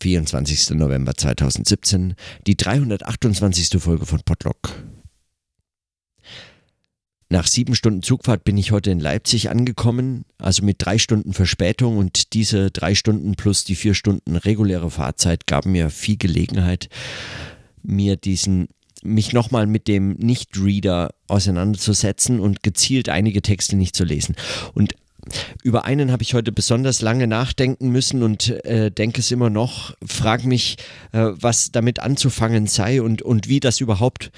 24. November 2017, die 328. Folge von Podlock. Nach sieben Stunden Zugfahrt bin ich heute in Leipzig angekommen, also mit drei Stunden Verspätung und diese drei Stunden plus die vier Stunden reguläre Fahrzeit gaben mir viel Gelegenheit, mir diesen mich nochmal mit dem Nicht-Reader auseinanderzusetzen und gezielt einige Texte nicht zu lesen. Und über einen habe ich heute besonders lange nachdenken müssen und äh, denke es immer noch, frage mich, äh, was damit anzufangen sei und, und wie das überhaupt,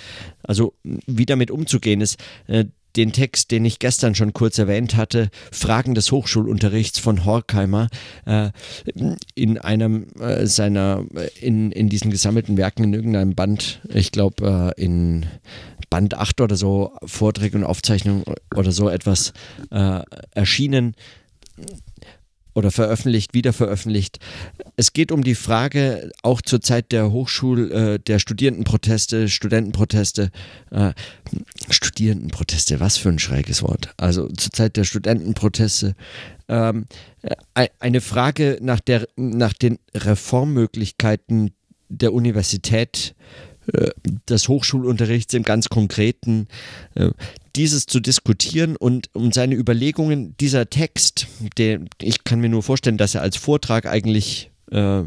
also wie damit umzugehen ist. Äh, den Text, den ich gestern schon kurz erwähnt hatte, Fragen des Hochschulunterrichts von Horkheimer, äh, in einem äh, seiner, äh, in, in diesen gesammelten Werken in irgendeinem Band, ich glaube äh, in Band 8 oder so, Vorträge und Aufzeichnungen oder so etwas äh, erschienen oder veröffentlicht, wieder veröffentlicht. Es geht um die Frage, auch zur Zeit der Hochschul-, äh, der Studierendenproteste, Studentenproteste, äh, Studierendenproteste, was für ein schräges Wort. Also zur Zeit der Studentenproteste, ähm, äh, eine Frage nach, der, nach den Reformmöglichkeiten der Universität äh, des Hochschulunterrichts im ganz Konkreten, äh, dieses zu diskutieren und um seine Überlegungen, dieser Text, der, ich kann mir nur vorstellen, dass er als Vortrag eigentlich äh,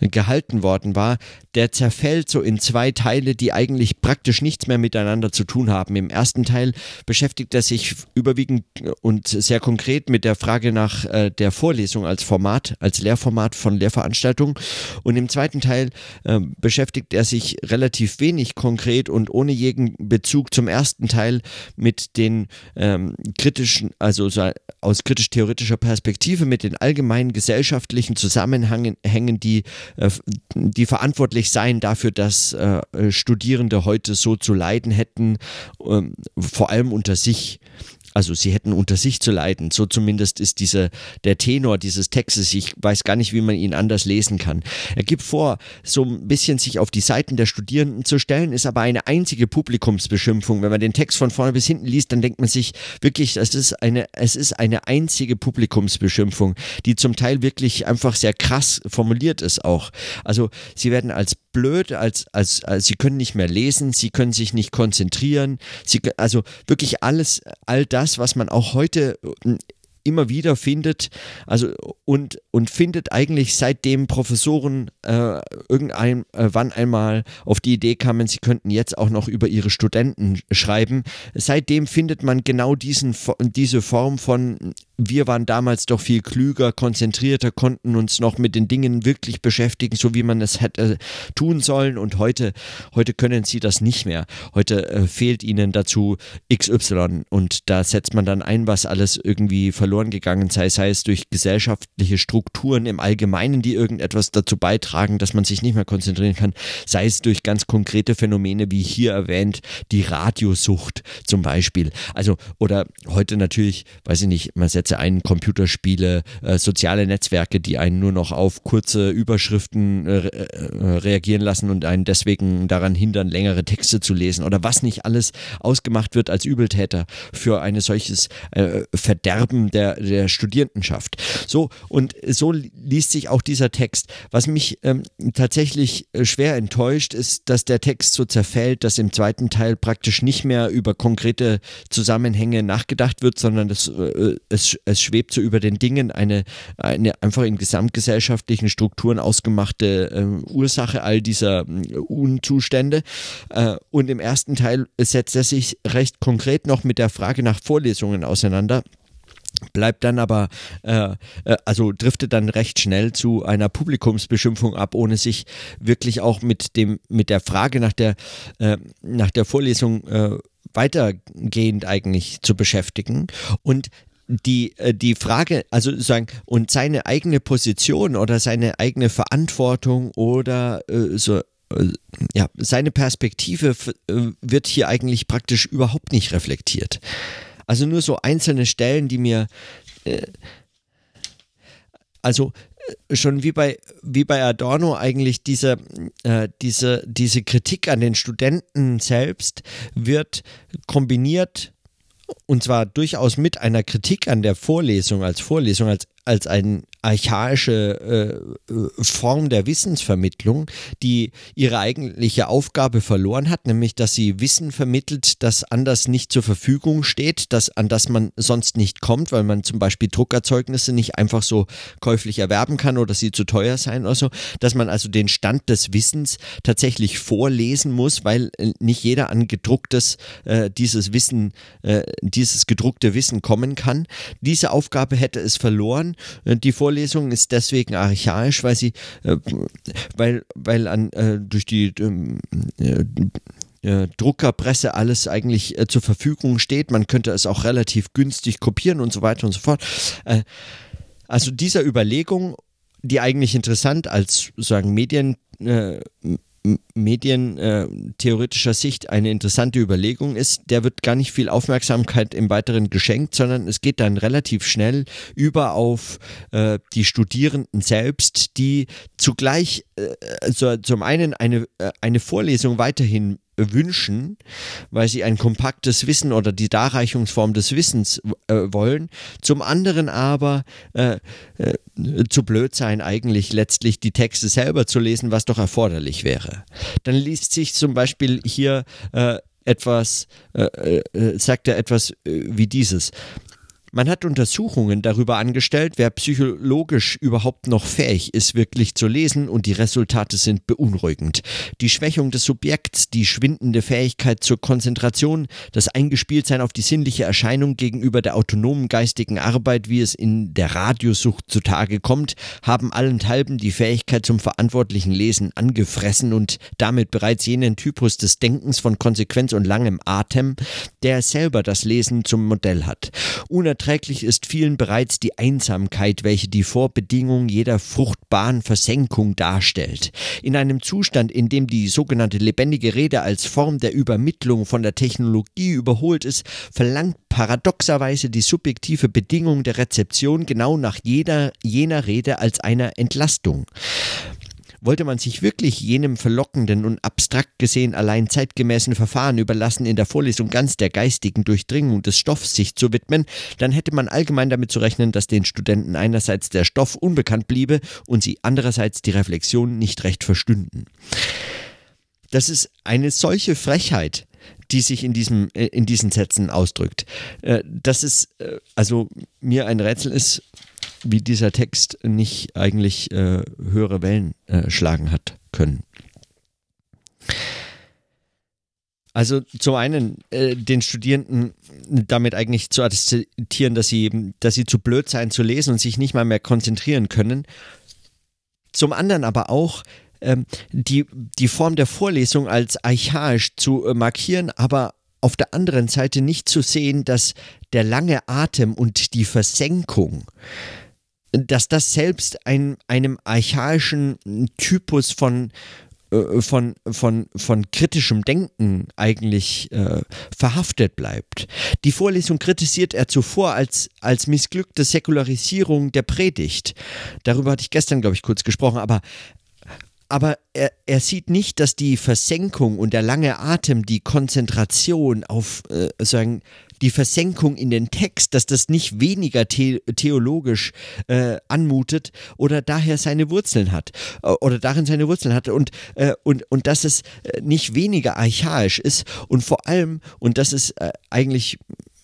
gehalten worden war, der zerfällt so in zwei Teile, die eigentlich praktisch nichts mehr miteinander zu tun haben. Im ersten Teil beschäftigt er sich überwiegend und sehr konkret mit der Frage nach äh, der Vorlesung als Format, als Lehrformat von Lehrveranstaltungen. Und im zweiten Teil äh, beschäftigt er sich relativ wenig konkret und ohne jeden Bezug zum ersten Teil mit den ähm, kritischen, also aus kritisch-theoretischer Perspektive, mit den allgemeinen gesellschaftlichen Zusammenhängen, die, äh, die verantwortlich verantwortlich seien dafür, dass äh, Studierende heute so zu leiden hätten, ähm, vor allem unter sich. Also sie hätten unter sich zu leiden. So zumindest ist diese, der Tenor dieses Textes. Ich weiß gar nicht, wie man ihn anders lesen kann. Er gibt vor, so ein bisschen sich auf die Seiten der Studierenden zu stellen, ist aber eine einzige Publikumsbeschimpfung. Wenn man den Text von vorne bis hinten liest, dann denkt man sich wirklich, es ist eine, es ist eine einzige Publikumsbeschimpfung, die zum Teil wirklich einfach sehr krass formuliert ist auch. Also sie werden als blöd, als, als, als sie können nicht mehr lesen, sie können sich nicht konzentrieren, sie, also wirklich alles, all das, was man auch heute immer wieder findet, also und, und findet eigentlich seitdem Professoren äh, irgendein, äh, wann einmal auf die Idee kamen, sie könnten jetzt auch noch über ihre Studenten schreiben. Seitdem findet man genau diesen, diese Form von wir waren damals doch viel klüger, konzentrierter, konnten uns noch mit den Dingen wirklich beschäftigen, so wie man es hätte tun sollen. Und heute, heute können sie das nicht mehr. Heute äh, fehlt ihnen dazu XY. Und da setzt man dann ein, was alles irgendwie verloren gegangen sei, sei es durch gesellschaftliche Strukturen im Allgemeinen, die irgendetwas dazu beitragen, dass man sich nicht mehr konzentrieren kann, sei es durch ganz konkrete Phänomene, wie hier erwähnt, die Radiosucht zum Beispiel. Also, oder heute natürlich, weiß ich nicht, man setzt Ansätze ein, Computerspiele, äh, soziale Netzwerke, die einen nur noch auf kurze Überschriften äh, äh, reagieren lassen und einen deswegen daran hindern, längere Texte zu lesen oder was nicht alles ausgemacht wird als Übeltäter für ein solches äh, Verderben der, der Studierendenschaft. So, und so liest sich auch dieser Text. Was mich ähm, tatsächlich äh, schwer enttäuscht, ist, dass der Text so zerfällt, dass im zweiten Teil praktisch nicht mehr über konkrete Zusammenhänge nachgedacht wird, sondern das, äh, es es schwebt so über den Dingen eine, eine einfach in gesamtgesellschaftlichen Strukturen ausgemachte äh, Ursache all dieser äh, Unzustände. Äh, und im ersten Teil setzt er sich recht konkret noch mit der Frage nach Vorlesungen auseinander bleibt dann aber, äh, äh, also driftet dann recht schnell zu einer Publikumsbeschimpfung ab, ohne sich wirklich auch mit dem, mit der Frage nach der, äh, nach der Vorlesung äh, weitergehend eigentlich zu beschäftigen. Und die, äh, die Frage, also sagen, und seine eigene Position oder seine eigene Verantwortung oder äh, so, äh, ja, seine Perspektive äh, wird hier eigentlich praktisch überhaupt nicht reflektiert. Also nur so einzelne Stellen, die mir, äh, also äh, schon wie bei, wie bei Adorno eigentlich diese, äh, diese, diese Kritik an den Studenten selbst wird kombiniert und zwar durchaus mit einer Kritik an der Vorlesung als Vorlesung, als, als ein, archaische äh, Form der Wissensvermittlung, die ihre eigentliche Aufgabe verloren hat, nämlich dass sie Wissen vermittelt, das anders nicht zur Verfügung steht, das, an das man sonst nicht kommt, weil man zum Beispiel Druckerzeugnisse nicht einfach so käuflich erwerben kann oder sie zu teuer sein oder so, dass man also den Stand des Wissens tatsächlich vorlesen muss, weil äh, nicht jeder an gedrucktes äh, dieses Wissen, äh, dieses gedruckte Wissen kommen kann. Diese Aufgabe hätte es verloren. Äh, die Vorlesung ist deswegen archaisch, weil sie, äh, weil, weil an, äh, durch die ähm, Druckerpresse alles eigentlich zur Verfügung steht. Man könnte es auch relativ günstig kopieren und so weiter und so fort. also dieser Überlegung, die eigentlich interessant als sagen Medien medientheoretischer Sicht eine interessante Überlegung ist, der wird gar nicht viel Aufmerksamkeit im Weiteren geschenkt, sondern es geht dann relativ schnell über auf äh, die Studierenden selbst, die zugleich äh, also zum einen eine, äh, eine Vorlesung weiterhin wünschen, weil sie ein kompaktes Wissen oder die Darreichungsform des Wissens äh, wollen, zum anderen aber äh, äh, zu blöd sein, eigentlich letztlich die Texte selber zu lesen, was doch erforderlich wäre. Dann liest sich zum Beispiel hier äh, etwas, äh, äh, sagt er etwas wie dieses. Man hat Untersuchungen darüber angestellt, wer psychologisch überhaupt noch fähig ist, wirklich zu lesen, und die Resultate sind beunruhigend. Die Schwächung des Subjekts, die schwindende Fähigkeit zur Konzentration, das Eingespieltsein auf die sinnliche Erscheinung gegenüber der autonomen geistigen Arbeit, wie es in der Radiosucht zutage kommt, haben allenthalben die Fähigkeit zum verantwortlichen Lesen angefressen und damit bereits jenen Typus des Denkens von Konsequenz und langem Atem, der selber das Lesen zum Modell hat. Unerträglich ist vielen bereits die Einsamkeit, welche die Vorbedingung jeder fruchtbaren Versenkung darstellt. In einem Zustand, in dem die sogenannte lebendige Rede als Form der Übermittlung von der Technologie überholt ist, verlangt paradoxerweise die subjektive Bedingung der Rezeption genau nach jeder jener Rede als einer Entlastung. Wollte man sich wirklich jenem verlockenden und abstrakt gesehen allein zeitgemäßen Verfahren überlassen, in der Vorlesung ganz der geistigen Durchdringung des Stoffs sich zu widmen, dann hätte man allgemein damit zu rechnen, dass den Studenten einerseits der Stoff unbekannt bliebe und sie andererseits die Reflexion nicht recht verstünden. Das ist eine solche Frechheit, die sich in, diesem, äh, in diesen Sätzen ausdrückt. Äh, dass es äh, also mir ein Rätsel ist, wie dieser Text nicht eigentlich äh, höhere Wellen äh, schlagen hat können. Also zum einen äh, den Studierenden damit eigentlich zu attestieren, dass sie, dass sie zu blöd seien zu lesen und sich nicht mal mehr konzentrieren können. Zum anderen aber auch ähm, die, die Form der Vorlesung als archaisch zu äh, markieren, aber auf der anderen Seite nicht zu sehen, dass der lange Atem und die Versenkung dass das selbst ein, einem archaischen Typus von, äh, von, von, von kritischem Denken eigentlich äh, verhaftet bleibt. Die Vorlesung kritisiert er zuvor als, als missglückte Säkularisierung der Predigt. Darüber hatte ich gestern, glaube ich, kurz gesprochen, aber aber er, er sieht nicht, dass die Versenkung und der lange Atem, die Konzentration auf äh, sagen, die Versenkung in den Text, dass das nicht weniger the theologisch äh, anmutet oder daher seine Wurzeln hat äh, oder darin seine Wurzeln hat und, äh, und, und dass es äh, nicht weniger archaisch ist und vor allem, und das ist äh, eigentlich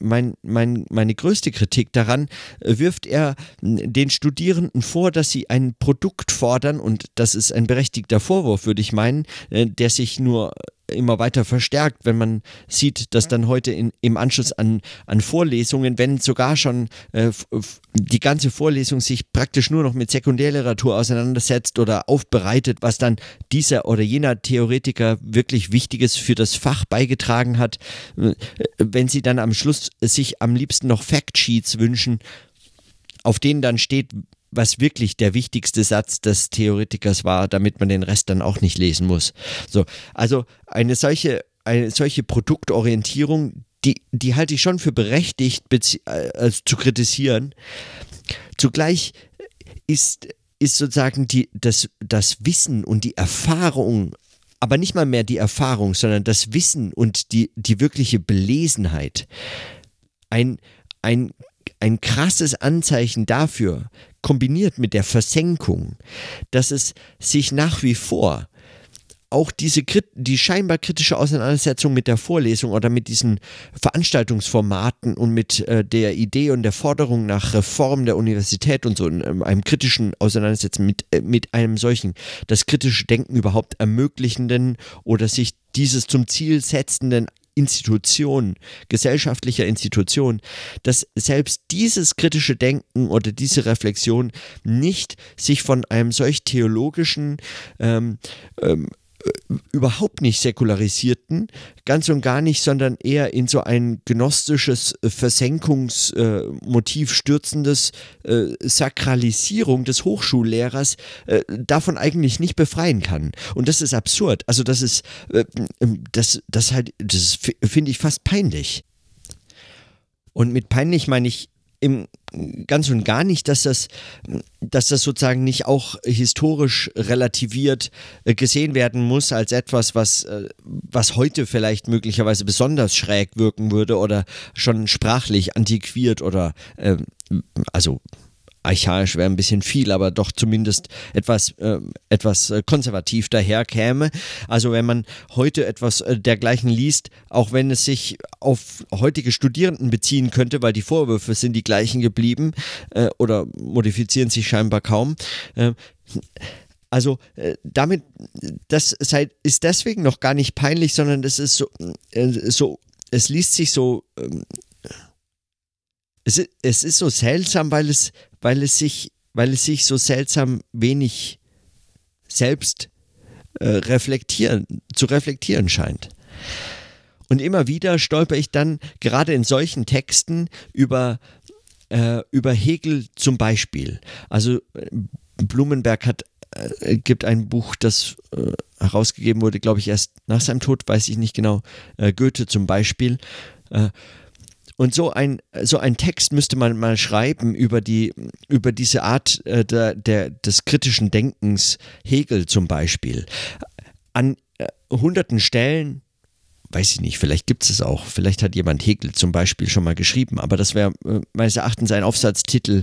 mein, mein, meine größte Kritik daran, äh, wirft er den Studierenden vor, dass sie ein Produkt fordern, und das ist ein berechtigter Vorwurf, würde ich meinen, der sich nur immer weiter verstärkt, wenn man sieht, dass dann heute in, im Anschluss an, an Vorlesungen, wenn sogar schon äh, die ganze Vorlesung sich praktisch nur noch mit Sekundärliteratur auseinandersetzt oder aufbereitet, was dann dieser oder jener Theoretiker wirklich Wichtiges für das Fach beigetragen hat, äh, wenn sie dann am Schluss sich am liebsten noch Factsheets wünschen, auf denen dann steht, was wirklich der wichtigste Satz des Theoretikers war, damit man den Rest dann auch nicht lesen muss. So, also eine solche, eine solche Produktorientierung, die, die halte ich schon für berechtigt also zu kritisieren. Zugleich ist, ist sozusagen die, das, das Wissen und die Erfahrung aber nicht mal mehr die Erfahrung, sondern das Wissen und die, die wirkliche Belesenheit ein, ein ein krasses Anzeichen dafür, kombiniert mit der Versenkung, dass es sich nach wie vor auch diese die scheinbar kritische Auseinandersetzung mit der Vorlesung oder mit diesen Veranstaltungsformaten und mit äh, der Idee und der Forderung nach Reform der Universität und so in ähm, einem kritischen Auseinandersetzen mit, äh, mit einem solchen, das kritische Denken überhaupt ermöglichenden oder sich dieses zum Ziel setzenden Institution, gesellschaftlicher Institution, dass selbst dieses kritische Denken oder diese Reflexion nicht sich von einem solch theologischen ähm, ähm, überhaupt nicht säkularisierten, ganz und gar nicht, sondern eher in so ein gnostisches Versenkungsmotiv stürzendes äh, Sakralisierung des Hochschullehrers äh, davon eigentlich nicht befreien kann. Und das ist absurd. Also das ist, äh, das, das halt, das finde ich fast peinlich. Und mit peinlich meine ich im ganz und gar nicht, dass das, dass das sozusagen nicht auch historisch relativiert äh, gesehen werden muss als etwas, was, äh, was heute vielleicht möglicherweise besonders schräg wirken würde oder schon sprachlich antiquiert oder äh, also archaisch wäre ein bisschen viel, aber doch zumindest etwas, äh, etwas äh, konservativ daherkäme. Also wenn man heute etwas äh, dergleichen liest, auch wenn es sich auf heutige Studierenden beziehen könnte, weil die Vorwürfe sind die gleichen geblieben äh, oder modifizieren sich scheinbar kaum. Äh, also äh, damit, das ist deswegen noch gar nicht peinlich, sondern das ist so, so es liest sich so ähm, es, es ist so seltsam, weil es, weil es sich, weil es sich so seltsam wenig selbst äh, reflektieren, zu reflektieren scheint. Und immer wieder stolper ich dann gerade in solchen Texten über, äh, über Hegel zum Beispiel. Also äh, Blumenberg hat äh, gibt ein Buch, das äh, herausgegeben wurde, glaube ich, erst nach seinem Tod, weiß ich nicht genau, äh, Goethe zum Beispiel. Äh, und so ein, so ein Text müsste man mal schreiben über, die, über diese Art äh, der, der, des kritischen Denkens, Hegel zum Beispiel. An äh, hunderten Stellen weiß ich nicht, vielleicht gibt es es auch. Vielleicht hat jemand Hegel zum Beispiel schon mal geschrieben, aber das wäre äh, meines Erachtens ein Aufsatztitel,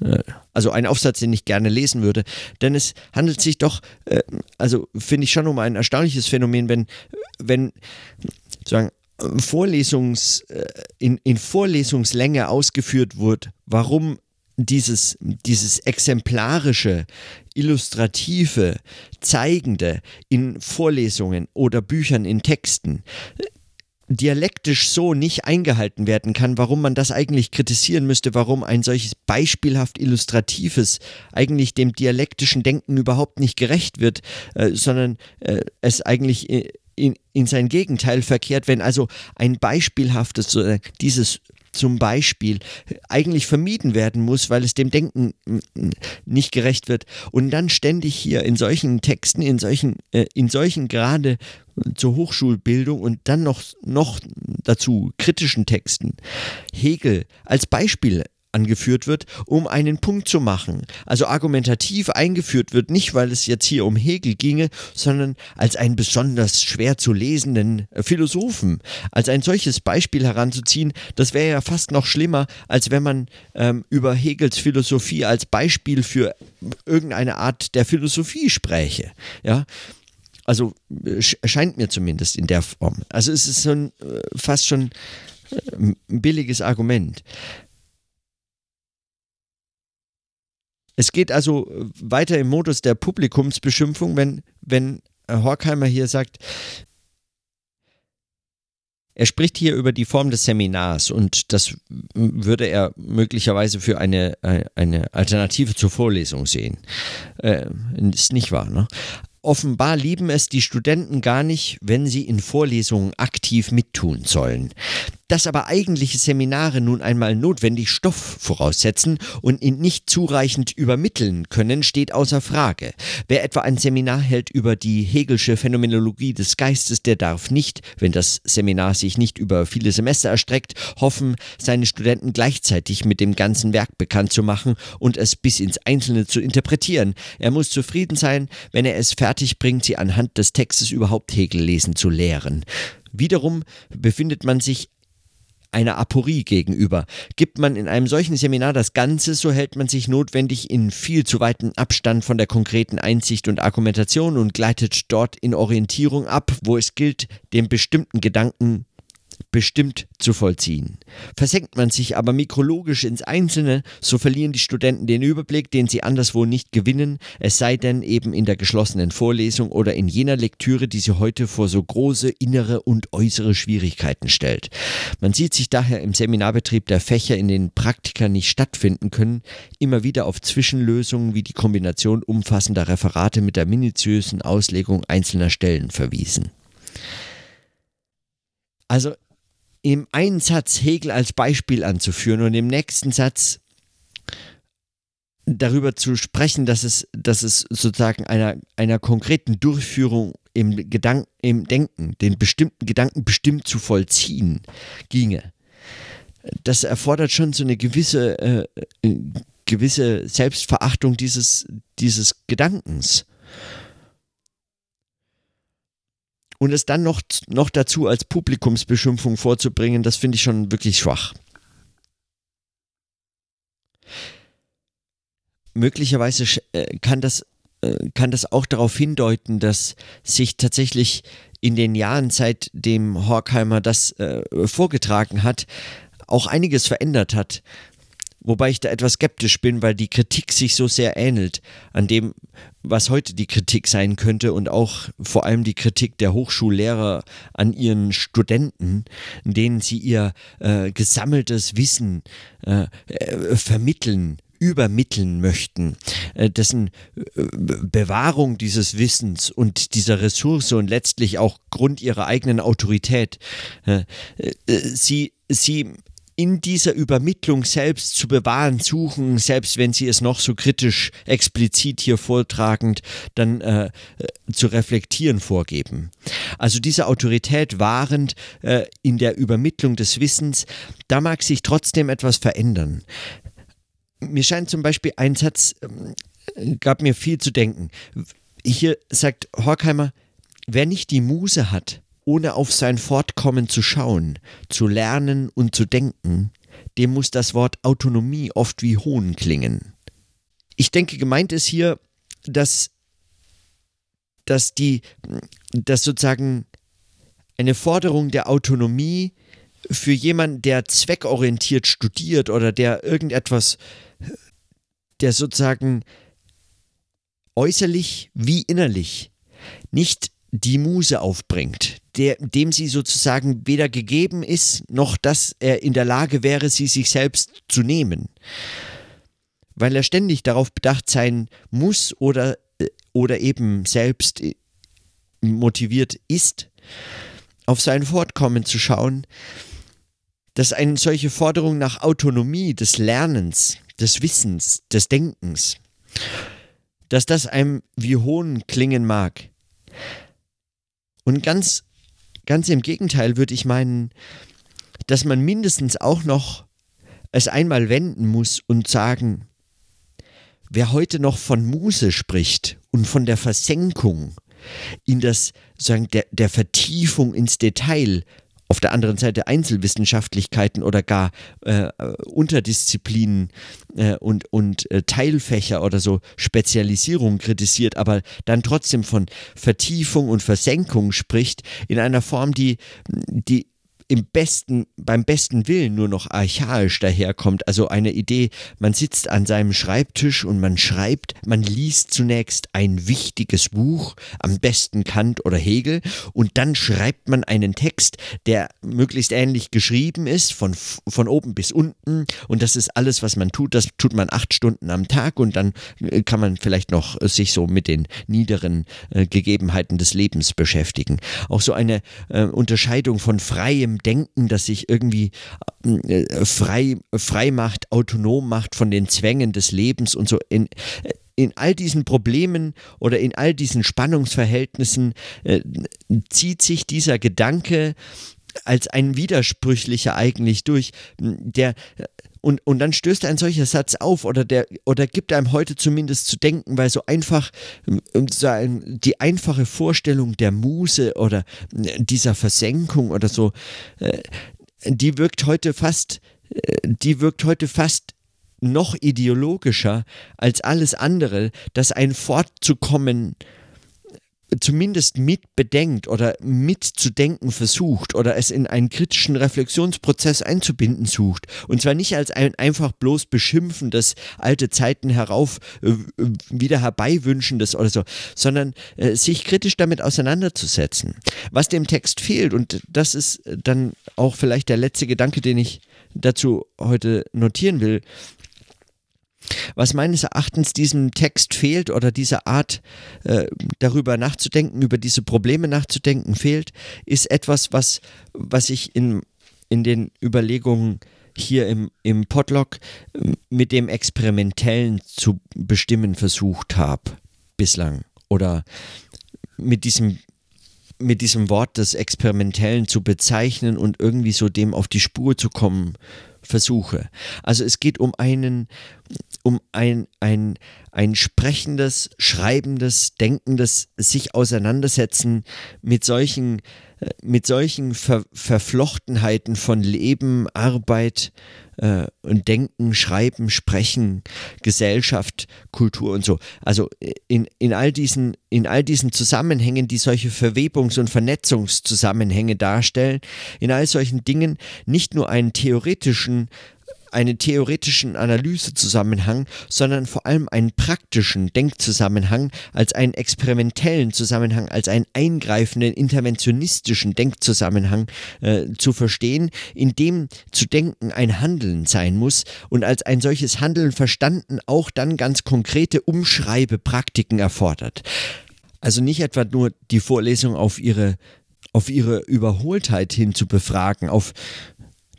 äh, also ein Aufsatz, den ich gerne lesen würde. Denn es handelt sich doch, äh, also finde ich schon um ein erstaunliches Phänomen, wenn, wenn sozusagen Vorlesungs, äh, in, in Vorlesungslänge ausgeführt wird, warum dieses, dieses exemplarische, illustrative, zeigende in Vorlesungen oder Büchern in Texten äh, dialektisch so nicht eingehalten werden kann, warum man das eigentlich kritisieren müsste, warum ein solches beispielhaft illustratives eigentlich dem dialektischen Denken überhaupt nicht gerecht wird, äh, sondern äh, es eigentlich äh, in, in sein Gegenteil verkehrt, wenn also ein beispielhaftes, dieses zum Beispiel eigentlich vermieden werden muss, weil es dem Denken nicht gerecht wird. Und dann ständig hier in solchen Texten, in solchen, äh, in solchen gerade zur Hochschulbildung und dann noch, noch dazu kritischen Texten Hegel als Beispiel angeführt wird, um einen Punkt zu machen. Also argumentativ eingeführt wird, nicht weil es jetzt hier um Hegel ginge, sondern als einen besonders schwer zu lesenden äh, Philosophen. Als ein solches Beispiel heranzuziehen, das wäre ja fast noch schlimmer, als wenn man ähm, über Hegels Philosophie als Beispiel für irgendeine Art der Philosophie spräche. Ja, also äh, scheint mir zumindest in der Form. Also es ist so ein, äh, fast schon ein billiges Argument. Es geht also weiter im Modus der Publikumsbeschimpfung, wenn, wenn Horkheimer hier sagt, er spricht hier über die Form des Seminars und das würde er möglicherweise für eine, äh, eine Alternative zur Vorlesung sehen. Äh, ist nicht wahr, ne? Offenbar lieben es die Studenten gar nicht, wenn sie in Vorlesungen aktiv mittun sollen. Dass aber eigentliche Seminare nun einmal notwendig Stoff voraussetzen und ihn nicht zureichend übermitteln können, steht außer Frage. Wer etwa ein Seminar hält über die Hegelsche Phänomenologie des Geistes, der darf nicht, wenn das Seminar sich nicht über viele Semester erstreckt, hoffen, seine Studenten gleichzeitig mit dem ganzen Werk bekannt zu machen und es bis ins Einzelne zu interpretieren. Er muss zufrieden sein, wenn er es fertig bringt, sie anhand des Textes überhaupt Hegel lesen zu lehren. Wiederum befindet man sich einer Aporie gegenüber. Gibt man in einem solchen Seminar das Ganze, so hält man sich notwendig in viel zu weitem Abstand von der konkreten Einsicht und Argumentation und gleitet dort in Orientierung ab, wo es gilt, dem bestimmten Gedanken bestimmt zu vollziehen. Versenkt man sich aber mikrologisch ins Einzelne, so verlieren die Studenten den Überblick, den sie anderswo nicht gewinnen, es sei denn eben in der geschlossenen Vorlesung oder in jener Lektüre, die sie heute vor so große innere und äußere Schwierigkeiten stellt. Man sieht sich daher im Seminarbetrieb der Fächer, in denen Praktika nicht stattfinden können, immer wieder auf Zwischenlösungen wie die Kombination umfassender Referate mit der minutiösen Auslegung einzelner Stellen verwiesen. Also im einen Satz Hegel als Beispiel anzuführen und im nächsten Satz darüber zu sprechen, dass es, dass es sozusagen einer, einer konkreten Durchführung im, Gedanken, im Denken, den bestimmten Gedanken bestimmt zu vollziehen ginge. Das erfordert schon so eine gewisse, äh, gewisse Selbstverachtung dieses, dieses Gedankens. Und es dann noch, noch dazu als Publikumsbeschimpfung vorzubringen, das finde ich schon wirklich schwach. Möglicherweise äh, kann das, äh, kann das auch darauf hindeuten, dass sich tatsächlich in den Jahren, seitdem Horkheimer das äh, vorgetragen hat, auch einiges verändert hat. Wobei ich da etwas skeptisch bin, weil die Kritik sich so sehr ähnelt an dem, was heute die Kritik sein könnte und auch vor allem die Kritik der Hochschullehrer an ihren Studenten, denen sie ihr äh, gesammeltes Wissen äh, äh, vermitteln übermitteln möchten, äh, dessen äh, Bewahrung dieses Wissens und dieser Ressource und letztlich auch Grund ihrer eigenen Autorität. Sie sie in dieser Übermittlung selbst zu bewahren suchen, selbst wenn sie es noch so kritisch explizit hier vortragend dann äh, äh, zu reflektieren vorgeben. Also diese Autorität wahrend äh, in der Übermittlung des Wissens, da mag sich trotzdem etwas verändern. Mir scheint zum Beispiel ein Satz, äh, gab mir viel zu denken. Hier sagt Horkheimer, wer nicht die Muse hat, ohne auf sein Fortkommen zu schauen, zu lernen und zu denken, dem muss das Wort Autonomie oft wie Hohn klingen. Ich denke, gemeint ist hier, dass, dass die, dass sozusagen eine Forderung der Autonomie für jemanden, der zweckorientiert studiert oder der irgendetwas, der sozusagen äußerlich wie innerlich nicht die Muse aufbringt, der, dem sie sozusagen weder gegeben ist, noch dass er in der Lage wäre, sie sich selbst zu nehmen. Weil er ständig darauf bedacht sein muss oder, oder eben selbst motiviert ist, auf sein Fortkommen zu schauen, dass eine solche Forderung nach Autonomie des Lernens, des Wissens, des Denkens, dass das einem wie Hohn klingen mag, und ganz, ganz im Gegenteil würde ich meinen, dass man mindestens auch noch es einmal wenden muss und sagen, wer heute noch von Muse spricht und von der Versenkung in das, sagen, der, der Vertiefung ins Detail, auf der anderen Seite Einzelwissenschaftlichkeiten oder gar äh, Unterdisziplinen äh, und, und äh, Teilfächer oder so Spezialisierung kritisiert, aber dann trotzdem von Vertiefung und Versenkung spricht, in einer Form, die, die im besten, beim besten Willen nur noch archaisch daherkommt. Also eine Idee, man sitzt an seinem Schreibtisch und man schreibt, man liest zunächst ein wichtiges Buch, am besten Kant oder Hegel, und dann schreibt man einen Text, der möglichst ähnlich geschrieben ist, von, von oben bis unten. Und das ist alles, was man tut. Das tut man acht Stunden am Tag und dann äh, kann man vielleicht noch sich so mit den niederen äh, Gegebenheiten des Lebens beschäftigen. Auch so eine äh, Unterscheidung von freiem Denken, das sich irgendwie äh, frei, frei macht, autonom macht von den Zwängen des Lebens und so in, in all diesen Problemen oder in all diesen Spannungsverhältnissen äh, zieht sich dieser Gedanke als ein widersprüchlicher eigentlich durch, der und, und dann stößt ein solcher Satz auf oder der oder gibt einem heute zumindest zu denken, weil so einfach ähm, so ein, die einfache Vorstellung der Muse oder äh, dieser Versenkung oder so, äh, die wirkt heute fast, äh, die wirkt heute fast noch ideologischer als alles andere, dass ein Fortzukommen zumindest mitbedenkt oder mitzudenken versucht oder es in einen kritischen Reflexionsprozess einzubinden sucht. Und zwar nicht als ein einfach bloß beschimpfendes, alte Zeiten herauf äh, wieder herbeiwünschendes oder so, sondern äh, sich kritisch damit auseinanderzusetzen. Was dem Text fehlt, und das ist dann auch vielleicht der letzte Gedanke, den ich dazu heute notieren will, was meines Erachtens diesem Text fehlt oder dieser Art äh, darüber nachzudenken, über diese Probleme nachzudenken fehlt, ist etwas, was, was ich in, in den Überlegungen hier im, im Podlog äh, mit dem Experimentellen zu bestimmen versucht habe bislang. Oder mit diesem mit diesem Wort des Experimentellen zu bezeichnen und irgendwie so dem auf die Spur zu kommen versuche. Also es geht um einen, um ein, ein, ein sprechendes, schreibendes, denkendes sich auseinandersetzen mit solchen, äh, mit solchen Ver Verflochtenheiten von Leben, Arbeit äh, und Denken, Schreiben, Sprechen, Gesellschaft, Kultur und so. Also äh, in, in, all diesen, in all diesen Zusammenhängen, die solche Verwebungs- und Vernetzungszusammenhänge darstellen, in all solchen Dingen nicht nur einen theoretischen einen theoretischen Analysezusammenhang, sondern vor allem einen praktischen Denkzusammenhang als einen experimentellen Zusammenhang, als einen eingreifenden interventionistischen Denkzusammenhang äh, zu verstehen, in dem zu denken ein Handeln sein muss und als ein solches Handeln verstanden auch dann ganz konkrete Umschreibepraktiken erfordert. Also nicht etwa nur die Vorlesung auf ihre auf ihre Überholtheit hin zu befragen, auf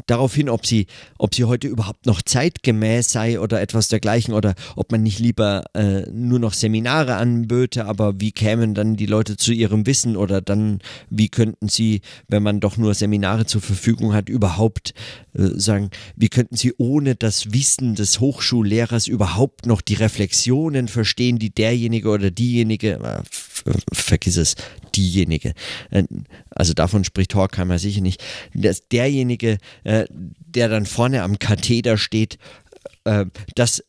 darauf hin, ob sie, ob sie heute überhaupt noch zeitgemäß sei oder etwas dergleichen oder ob man nicht lieber äh, nur noch Seminare anböte, aber wie kämen dann die Leute zu ihrem Wissen oder dann, wie könnten sie, wenn man doch nur Seminare zur Verfügung hat, überhaupt äh, sagen, wie könnten sie ohne das Wissen des Hochschullehrers überhaupt noch die Reflexionen verstehen, die derjenige oder diejenige, äh, vergiss es, diejenige, äh, also davon spricht Horkheimer sicher nicht, dass derjenige, äh, der dann vorne am Katheder steht, äh, das,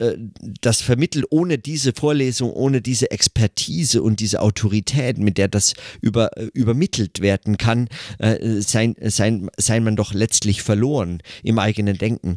das vermittelt ohne diese Vorlesung, ohne diese Expertise und diese Autorität, mit der das über, übermittelt werden kann, sein, sein, sei man doch letztlich verloren im eigenen Denken.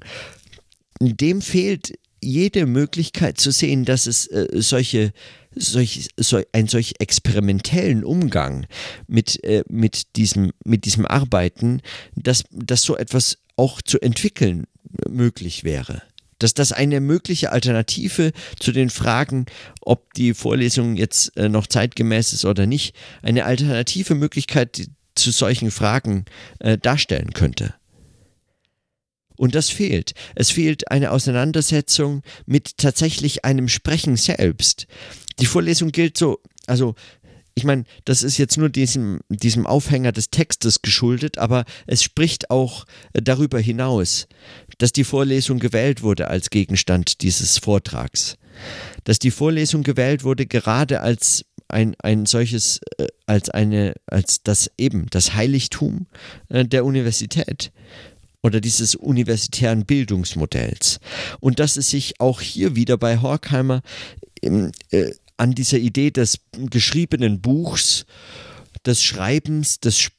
Dem fehlt jede Möglichkeit zu sehen, dass es solche, solch, so, ein solch experimentellen Umgang mit, äh, mit, diesem, mit diesem Arbeiten, dass, dass so etwas auch zu entwickeln möglich wäre. Dass das eine mögliche Alternative zu den Fragen, ob die Vorlesung jetzt äh, noch zeitgemäß ist oder nicht, eine alternative Möglichkeit zu solchen Fragen äh, darstellen könnte. Und das fehlt. Es fehlt eine Auseinandersetzung mit tatsächlich einem Sprechen selbst. Die Vorlesung gilt so, also ich meine, das ist jetzt nur diesem, diesem Aufhänger des Textes geschuldet, aber es spricht auch darüber hinaus, dass die Vorlesung gewählt wurde als Gegenstand dieses Vortrags. Dass die Vorlesung gewählt wurde gerade als ein, ein solches, äh, als eine, als das eben, das Heiligtum äh, der Universität oder dieses universitären Bildungsmodells. Und dass es sich auch hier wieder bei Horkheimer äh, an dieser Idee des geschriebenen Buchs des Schreibens, des,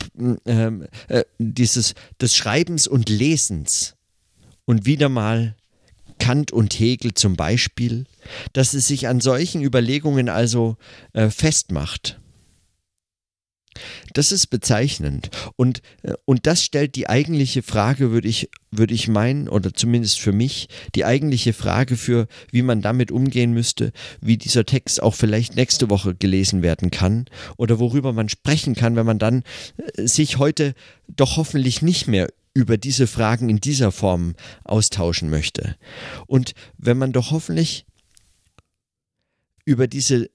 ähm, äh, dieses, des Schreibens und Lesens und wieder mal Kant und Hegel zum Beispiel, dass es sich an solchen Überlegungen also äh, festmacht. Das ist bezeichnend. Und, äh, und das stellt die eigentliche Frage, würde ich, würde ich meinen, oder zumindest für mich, die eigentliche Frage für, wie man damit umgehen müsste, wie dieser Text auch vielleicht nächste Woche gelesen werden kann oder worüber man sprechen kann, wenn man dann äh, sich heute doch hoffentlich nicht mehr über diese Fragen in dieser Form austauschen möchte. Und wenn man doch hoffentlich über diese,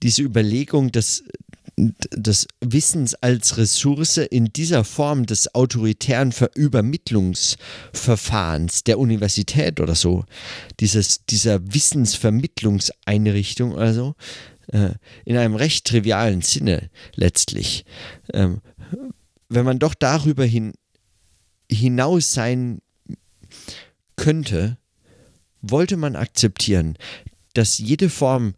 diese Überlegung des, des Wissens als Ressource in dieser Form des autoritären Übermittlungsverfahrens der Universität oder so, dieses, dieser Wissensvermittlungseinrichtung also, äh, in einem recht trivialen Sinne letztlich. Ähm, wenn man doch darüber hin hinaus sein könnte, wollte man akzeptieren, dass jede Form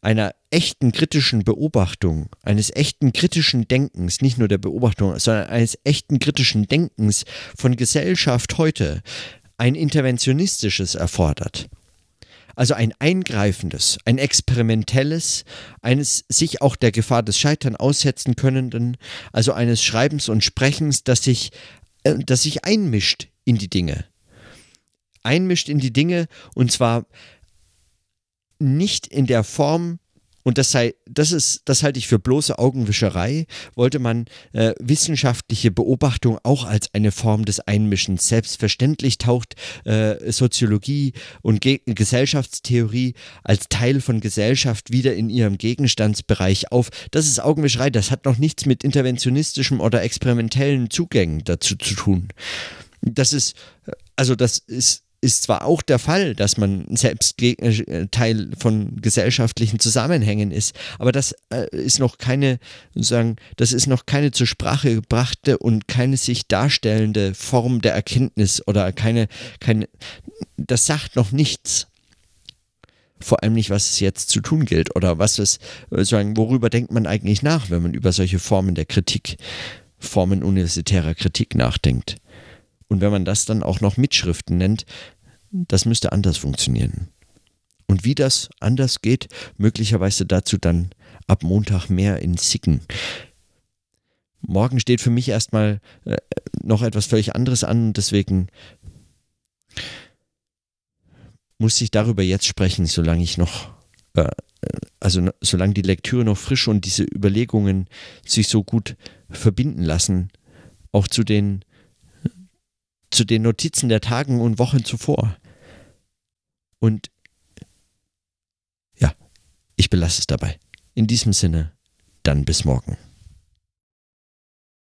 einer echten kritischen Beobachtung, eines echten kritischen Denkens, nicht nur der Beobachtung, sondern eines echten kritischen Denkens von Gesellschaft heute ein interventionistisches erfordert. Also ein eingreifendes, ein experimentelles, eines sich auch der Gefahr des Scheitern aussetzen könnenden, also eines Schreibens und Sprechens, das sich, äh, das sich einmischt in die Dinge. Einmischt in die Dinge und zwar nicht in der Form, und das sei, das ist, das halte ich für bloße Augenwischerei, wollte man äh, wissenschaftliche Beobachtung auch als eine Form des Einmischens. Selbstverständlich taucht äh, Soziologie und Ge Gesellschaftstheorie als Teil von Gesellschaft wieder in ihrem Gegenstandsbereich auf. Das ist Augenwischerei, das hat noch nichts mit interventionistischem oder experimentellen Zugängen dazu zu tun. Das ist, also das ist ist zwar auch der Fall, dass man selbst äh, Teil von gesellschaftlichen Zusammenhängen ist, aber das äh, ist noch keine, sozusagen, das ist noch keine zur Sprache gebrachte und keine sich darstellende Form der Erkenntnis oder keine, keine, das sagt noch nichts. Vor allem nicht, was es jetzt zu tun gilt oder was es, sozusagen, worüber denkt man eigentlich nach, wenn man über solche Formen der Kritik, Formen universitärer Kritik nachdenkt. Und wenn man das dann auch noch Mitschriften nennt, das müsste anders funktionieren. Und wie das anders geht, möglicherweise dazu dann ab Montag mehr in Sicken. Morgen steht für mich erstmal äh, noch etwas völlig anderes an, deswegen muss ich darüber jetzt sprechen, solange ich noch, äh, also solange die Lektüre noch frisch und diese Überlegungen sich so gut verbinden lassen, auch zu den zu den Notizen der Tagen und Wochen zuvor. Und ja, ich belasse es dabei. In diesem Sinne, dann bis morgen.